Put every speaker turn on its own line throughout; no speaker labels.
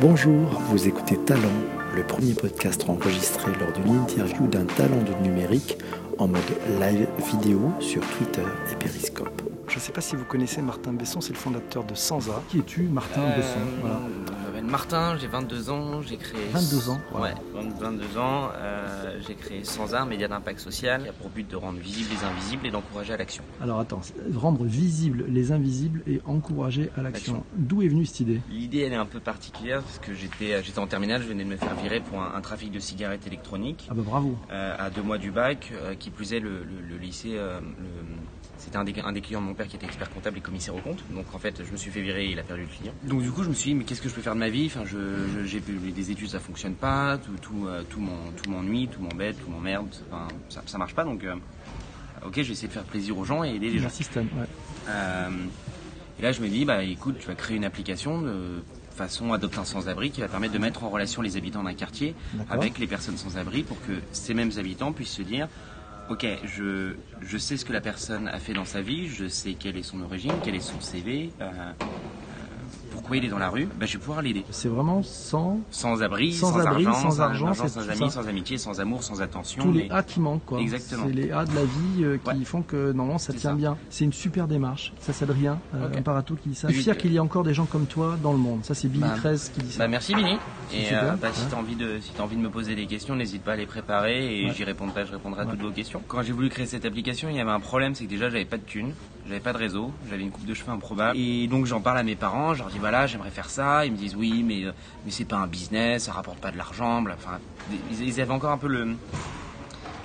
Bonjour, vous écoutez Talent, le premier podcast enregistré lors d'une interview d'un talent du numérique en mode live vidéo sur Twitter et Periscope. Je ne sais pas si vous connaissez Martin Besson, c'est le fondateur de Sansa. Qui es-tu, Martin
Euh,
Besson? Voilà.
M'appelle Martin, j'ai 22 ans, j'ai créé...
22 ans,
Ouais, 22 ans, euh, j'ai créé Sans Art, média d'impact social, qui a pour but de rendre visibles les invisibles et d'encourager à l'action.
Alors attends, rendre visibles les invisibles et encourager à l'action. D'où est venue cette idée?
L'idée, elle est un peu particulière, parce que j'étais j'étais en terminale, je venais de me faire virer pour un, un trafic de cigarettes électroniques.
Ah bah bravo.
euh, à deux mois du bac, euh, qui plus est le, le- le lycée, euh, le- c'était un des, un des clients de mon père qui était expert comptable et commissaire au compte. Donc en fait, je me suis fait virer et il a perdu le client. Donc du coup, je me suis dit, mais qu'est-ce que je peux faire de ma vie? Enfin, je, j'ai des études, ça fonctionne pas, tout, tout, euh, tout m'en- tout m'ennuie, tout m'embête, tout m'emmerde, enfin, ça, ça marche pas. Donc, euh, ok, je vais essayer de faire plaisir aux gens et aider les gens.
Système, ouais.
Euh, et là, je me dis, bah écoute, tu vas créer une application de façon adopte un sans-abri qui va permettre de mettre en relation les habitants d'un quartier avec les personnes sans abri pour que ces mêmes habitants puissent se dire Ok, je, je sais ce que la personne a fait dans sa vie, je sais quelle est son origine, quel est son CV, euh, pourquoi il est dans la rue, bah, je vais pouvoir l'aider.
C'est vraiment sans
Sans abri,
Sans
sans,
abri,
argent,
sans argent,
sans amis, sans amitié, sans amour, sans attention.
tous les
mais-
A qui manquent quoi.
Exactement.
C'est les A de la vie euh, qui
Ouais.
font que normalement ça tient
ça.
bien. C'est une super démarche. Ça c'est Adrien, euh,
Ok.
un parato qui dit ça. Je suis fier
euh,
qu'il y ait encore des gens comme toi dans le monde. Ça c'est Billy
Bah,
13 qui dit ça.
Bah merci Billy. Et euh, bah, si
ouais.
t'as envie de si t'as envie de me poser des questions, n'hésite pas à les préparer et
Ouais.
j'y répondrai, je répondrai à
Ouais.
toutes vos questions. Quand j'ai voulu créer cette application, il y avait un problème, c'est que déjà j'avais pas de thunes, j'avais pas de réseau, j'avais une coupe de cheveux improbable. Et donc j'en parle à mes parents, je leur dis voilà, j'aimerais faire ça. Ils me disent oui, mais euh, mais c'est pas un business, ça rapporte pas de l'argent. Enfin, ils, avaient encore un peu le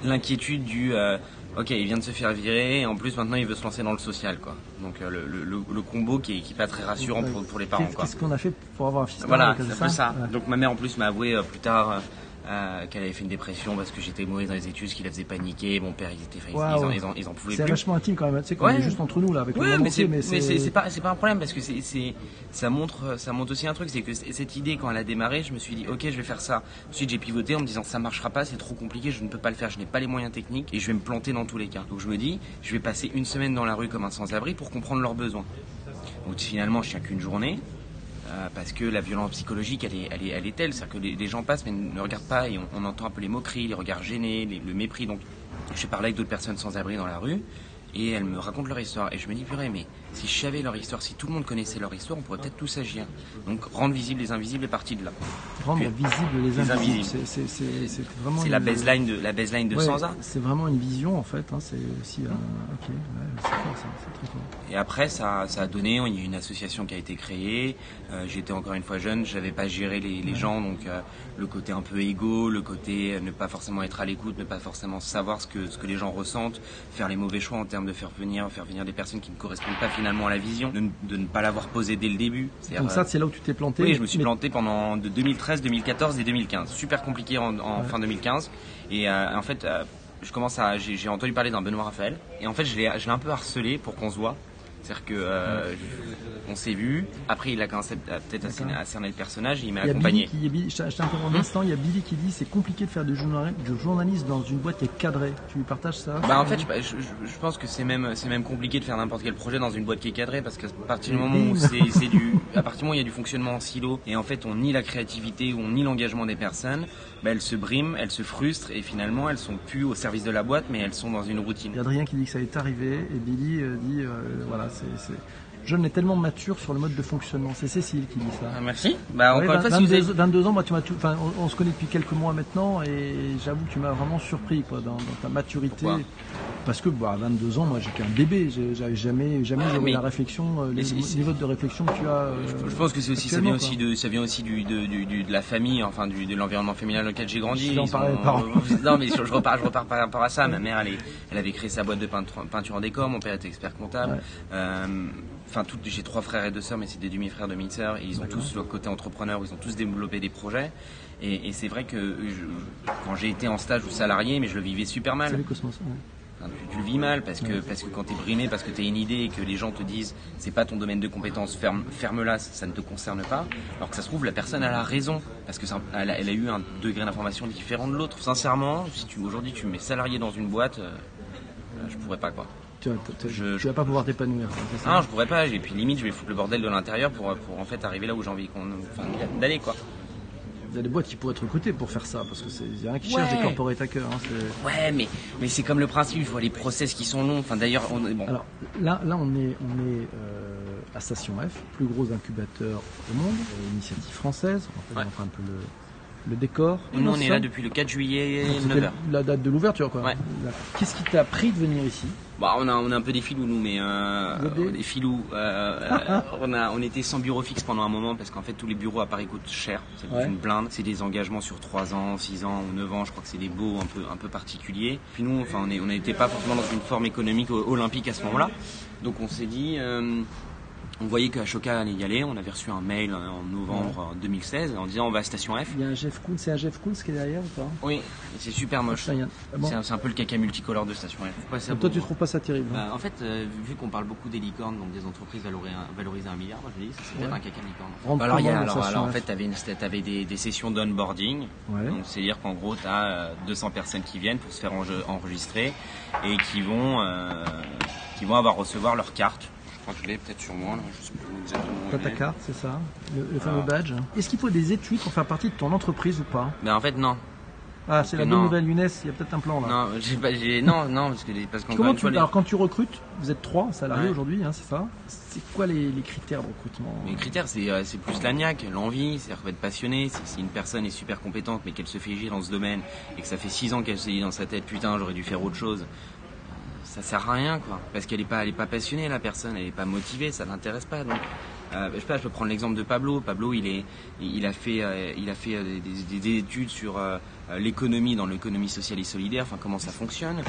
l'inquiétude du euh, ok il vient de se faire virer et en plus maintenant il veut se lancer dans le social quoi donc euh, le, le, le- le combo qui est, qui est pas très rassurant pour, pour les parents
Qu'est-ce qu'on a fait pour avoir un fils
voilà, c'est un peu ça.
Ouais.
Donc ma mère en plus m'a avoué euh, plus tard euh, qu'elle avait fait une dépression parce que j'étais mauvais dans les études, ce qui la faisait paniquer. Mon père, ils étaient, ils, en, ils en- ils en pouvaient
C'est vachement intime quand même. Tu sais
Ouais.
est juste entre nous là avec le
Ouais,
monde
mais c'est, mais c'est, c'est pas, pas un problème parce que c'est, ça montre, ça montre aussi un truc, c'est que cette idée quand elle a démarré, je me suis dit, ok, je vais faire ça. Ensuite, j'ai pivoté en me disant, ça marchera pas, c'est trop compliqué, je ne peux pas le faire, je n'ai pas les moyens techniques et je vais me planter dans tous les cas. Donc je me dis, je vais passer une semaine dans la rue comme un sans-abri pour comprendre leurs besoins. Donc finalement, je tiens qu'une journée. Euh, parce que la violence psychologique, elle est, elle est, elle est telle, c'est-à-dire que les, gens passent mais ne regardent pas et on, entend un peu les moqueries, les regards gênés, le mépris. Donc, je parlais avec d'autres personnes sans abri dans la rue et elles me racontent leur histoire. Et je me dis, purée, mais si je savais leur histoire, si tout le monde connaissait leur histoire, on pourrait peut-être tous agir. Donc, rendre visible les invisibles est parti de là.
rendre
Puis-
visible les
les
invisibles. C'est- vraiment.
C'est la baseline de, la baseline de
Ouais,
Sansa.
C'est vraiment une vision en fait. hein, C'est aussi un. Ok, ouais, c'est fort ça, c'est très fort.
Et après, ça, ça a donné, il y a une association qui a été créée. Euh, J'étais encore une fois jeune, j'avais pas géré les, les gens, donc euh, le côté un peu égo, le côté euh, ne pas forcément être à l'écoute, ne pas forcément savoir ce que, ce que les gens ressentent, faire les mauvais choix en termes de faire venir, faire venir des personnes qui ne correspondent pas finalement à la vision, de, ne- de ne pas l'avoir posé dès le début.
Donc ça, c'est là où tu t'es planté.
oui,
mais-
je me suis
mais-
planté pendant de 2013, 2014 et 2015. Super compliqué en, en
Ouais.
fin 2015. Et euh, en fait, euh, je commence à, j'ai entendu parler d'un Benoît Raphaël. Et en fait, je l'ai un peu harcelé pour qu'on se voit. C'est-à-dire que euh, on s'est vu. Après, il a commencé à- peut-être à cerner- le personnage et il m'a
Billy
accompagné.
qui, il Billy- je t'interromps un instant, il y a Billy qui dit c'est compliqué de faire du, journal- du journalisme dans une boîte qui est cadrée. Tu lui partages ça?
Bah en fait, je, je- je- je pense que c'est même c'est même compliqué de faire n'importe quel projet dans une boîte qui est cadrée parce qu'à partir du moment où c'est c'est du à partir du moment où il y a du fonctionnement en silo et en fait on nie la créativité ou on nie l'engagement des personnes, bah elles se briment, elles se frustrent et finalement elles sont plus au service de la boîte mais elles sont dans une routine.
Il y a Adrien qui dit que ça est arrivé et Billy euh, dit euh, voilà, c'est. Jeune est tellement mature sur le mode de fonctionnement. C'est Cécile qui dit ça.
Ah, merci. Bah
Ouais,
encore une fois, si vous
22,
avez-
22 ans, moi, tu m'as tout- enfin, on, on se connaît depuis quelques mois maintenant et j'avoue que tu m'as vraiment surpris quoi, dans, dans ta maturité.
Pourquoi?
Parce que bah, à 22 ans, moi j'étais un bébé, j'avais jamais, jamais
Ah, mais-
la réflexion, euh,
mais
le
c'est-
niveau de réflexion que tu as. euh,
Je pense que c'est aussi ça vient aussi de ça vient aussi du, de, du- du- de la famille enfin du, de l'environnement familial dans lequel j'ai grandi. Ils ont-
parents.
non mais je, je repars je repars par rapport à ça. Ma mère elle, est- elle avait créé sa boîte de peinture, peinture en décor. Mon père était expert comptable.
Ouais.
Euh, Enfin tout- j'ai trois frères et deux sœurs mais c'est des demi-frères demi-sœurs et ils ont tous leur côté entrepreneur. Ils ont tous développé des projets. Et, et c'est vrai que je- quand j'ai été en stage ou salarié mais je le vivais super mal.
Salut Cosmos. ouais.
Tu, tu le vis mal parce que, parce que quand tu es brimé, parce que tu as une idée et que les gens te disent c'est pas ton domaine de compétence, ferme, ferme-la, ça, ça ne te concerne pas. Alors que ça se trouve, la personne elle a raison parce que ça- elle, a, elle a eu un degré d'information différent de l'autre. Sincèrement, si tu aujourd'hui tu me mets salarié dans une boîte, euh, euh, je pourrais pas quoi.
tu, vas pas pouvoir t'épanouir.
Non, je pourrais pas. Et puis limite, je vais foutre le bordel de l'intérieur pour, pour en fait arriver là où j'ai envie qu'on, d'aller quoi.
Il y a des boîtes qui pourraient être recrutées pour faire ça, parce que c'est y a rien qui cherche des corporate hackers. Hein,
ouais, mais, mais c'est comme le principe, je vois les process qui sont longs. Enfin, d'ailleurs, on bon.
Alors là, là, on est, on est euh, à Station F, plus gros incubateur au monde, euh, initiative française. On va un peu le, le décor
Nous, on est là depuis le 4 juillet, 9h.
La date de l'ouverture, quoi. Qu'est-ce qui t'a pris de venir ici?
Bah, on, a, on a un peu des filous, nous, mais euh, des filous. Euh, euh, on, a, on était sans bureau fixe pendant un moment parce qu'en fait, tous les bureaux à Paris coûtent cher. C'est une blinde. C'est des engagements sur 3 ans, 6 ans ou 9 ans. Je crois que c'est des beaux un peu, un peu particuliers. Puis nous, enfin, on n'était pas forcément dans une forme économique olympique à ce moment-là. Donc on s'est dit, on voyait que Ashoka allait y aller. On avait reçu un mail en novembre 2016 en disant on va à Station F.
Il y a un Jeff Koons, c'est un Jeff Koons qui est derrière ou pas?
Oui, c'est super moche. Ah, c'est un, peu le caca multicolore de Station F.
ça toi, tu trouves pas ça terrible
hein? Bah, En fait, euh, vu qu'on parle beaucoup des licornes, donc des entreprises valorisées à un milliard, moi je dis c'est peut-être un caca licorne. Bah, alors, y a, alors, en fait, tu avais, avais, des, des sessions d'onboarding. Donc, c'est-à-dire qu'en gros, tu as 200 personnes qui viennent pour se faire enregistrer et qui vont, euh, qui vont avoir recevoir leur carte je l'ai peut-être sur moi, là. je sais plus exactement.
ta carte, c'est ça Le, fameux ah. badge. Est-ce qu'il faut des études pour faire partie de ton entreprise ou pas?
Ben en fait, non.
Ah, c'est la bonne nouvelle Younes, il y a peut-être un plan là.
Non, j'ai pas, non, non, parce que parce
Comment tu, alors quand tu recrutes, vous êtes trois salariés aujourd'hui, hein, c'est ça? C'est quoi les, critères de recrutement?
Les critères, c'est euh, plus l'agnac, l'envie, c'est-à-dire être passionné. Si une personne est super compétente, mais qu'elle se fait gire dans ce domaine et que ça fait six ans qu'elle se dit dans sa tête, putain, j'aurais dû faire autre chose ça sert à rien quoi. Parce qu'elle est pas elle est pas passionnée la personne elle est pas motivée ça l'intéresse pas donc euh, je sais pas je peux prendre l'exemple de Pablo. Pablo il est il a fait euh, il a fait euh, des, études sur l'économie dans l'économie sociale et solidaire enfin comment ça fonctionne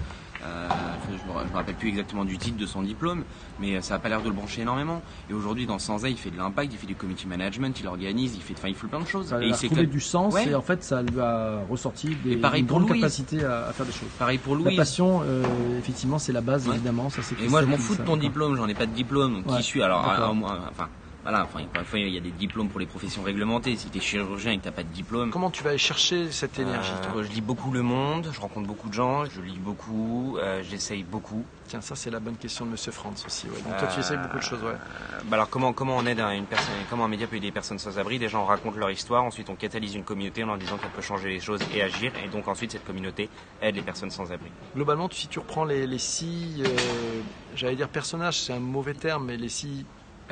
euh, je ne me, rappelle plus exactement du titre de son diplôme, mais ça n'a pas l'air de le brancher énormément. Et aujourd'hui, dans Sansa, il fait de l'impact, il fait du community management, il organise, il fait, enfin, il fait plein de choses.
et il s'est trouvé du sens et en fait, ça lui a ressorti des, une grande capacité à, faire des choses.
Pareil pour Louis.
La passion, euh, effectivement, c'est la base, évidemment. Ça,
et moi, je m'en fous de ton diplôme, j'en ai pas de diplôme. Qui suis alors, enfin, voilà, enfin, parfois il y a des diplômes pour les professions réglementées. Si tu es chirurgien et que tu pas de diplôme.
Comment tu vas aller chercher cette euh, énergie
Je lis beaucoup le monde, je rencontre beaucoup de gens, je lis beaucoup, euh, j'essaye beaucoup.
Tiens, ça c'est la bonne question de Monsieur Franz aussi. Ouais. Donc toi tu essayes beaucoup de choses, ouais. Euh,
bah alors comment comment on aide une personne, comment un média peut aider des personnes sans abri? Déjà on raconte leur histoire, ensuite on catalyse une communauté en leur disant qu'elle peut changer les choses et agir, et donc ensuite cette communauté aide les personnes sans abri.
Globalement, si tu reprends les, les six, j'allais dire personnages, c'est un mauvais terme, mais les six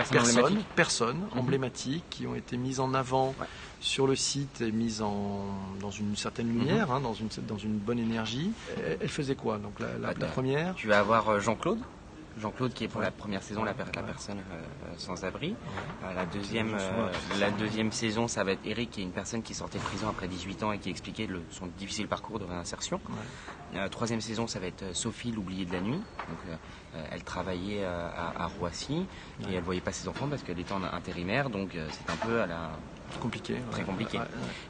personnes, personnes mhm. emblématiques qui ont été mises en avant sur le site et mises en, dans une certaine lumière, mhm. hein, dans, une, dans une bonne énergie. Elle, faisait quoi Donc la, la, bah, première?
Tu vas avoir euh, Jean-Claude. Jean-Claude qui est pour la première saison la, la personne euh, sans abri. Euh, la, deuxième, la deuxième saison, ça va être Eric qui est une personne qui sortait de prison après 18 ans et qui expliquait le, son difficile parcours de réinsertion. La troisième saison, ça va être Sophie, l'oubliée de la nuit. Donc, euh, elle travaillait euh, à, Roissy. Et elle voyait pas ses enfants parce qu'elle était en intérimaire, donc euh, c'est un peu à la
compliqué,
très compliqué.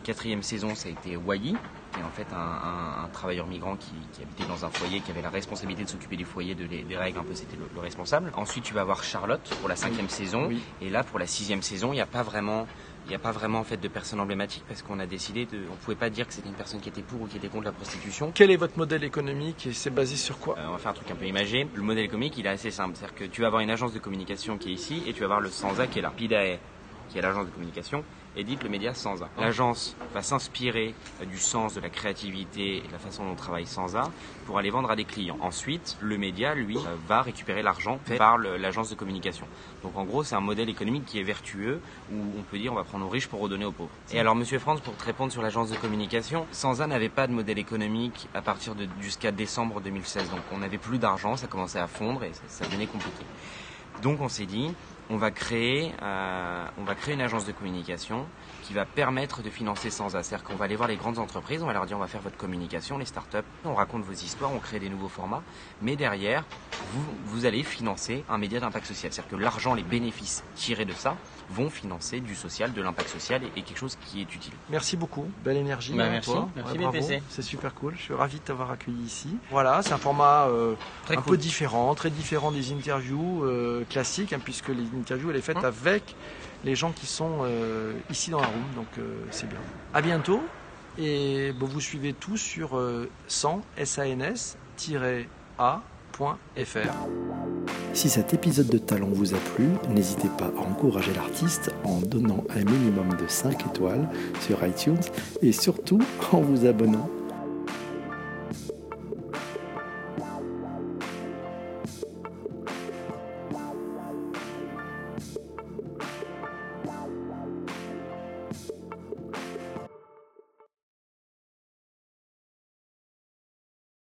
Quatrième saison, ça a été Wai, est en fait un, travailleur migrant qui, habitait dans un foyer, qui avait la responsabilité de s'occuper du foyer, de des règles, un peu c'était le, responsable. Ensuite, tu vas avoir Charlotte pour la cinquième saison, et là pour la sixième saison, il n'y a pas vraiment il n'y a pas vraiment en fait de personne emblématique parce qu'on a décidé de, on pouvait pas dire que c'était une personne qui était pour ou qui était contre la prostitution.
Quel est votre modèle économique et c'est basé sur quoi?
Euh, On va faire un truc un peu imagé. Le modèle économique, il est assez simple, c'est-à-dire que tu vas avoir une agence de communication qui est ici et tu vas avoir le Sansa qui est là. Pidae, qui est l'agence de communication, édite le média Sansa. L'agence va s'inspirer euh, du sens, de la créativité et de la façon dont on travaille Sansa pour aller vendre à des clients. Ensuite, le média, lui, euh, va récupérer l'argent fait par l'agence de communication. Donc en gros, c'est un modèle économique qui est vertueux où on peut dire on va prendre aux riches pour redonner aux pauvres. Et alors, Monsieur France, pour te répondre sur l'agence de communication, Sansa n'avait pas de modèle économique à partir de jusqu'à décembre 2016. Donc on n'avait plus d'argent, ça commençait à fondre et ça, ça devenait compliqué. Donc on s'est dit, on va créer, euh, on va créer une agence de communication qui va permettre de financer sans C'est-à-dire qu'on va aller voir les grandes entreprises, on va leur dire on va faire votre communication, les startups, on raconte vos histoires, on crée des nouveaux formats, mais derrière, vous, vous allez financer un média d'impact social. C'est-à-dire que l'argent, les bénéfices tirés de ça vont financer du social, de l'impact social et, quelque chose qui est utile.
Merci beaucoup, belle énergie.
Bah, merci, merci
C'est super cool, je suis ravi de t'avoir accueilli ici. Voilà, c'est un format euh, un peu différent, très différent des interviews euh, classiques, hein, puisque les interviews elle est faite hum. avec les gens qui sont euh, ici dans la room, donc euh, c'est bien. À bientôt et bon, vous suivez tout sur 100 sans, S-A-N-S,
Si cet épisode de Talent vous a plu, n'hésitez pas à encourager l'artiste en donnant un minimum de 5 étoiles sur iTunes et surtout en vous abonnant.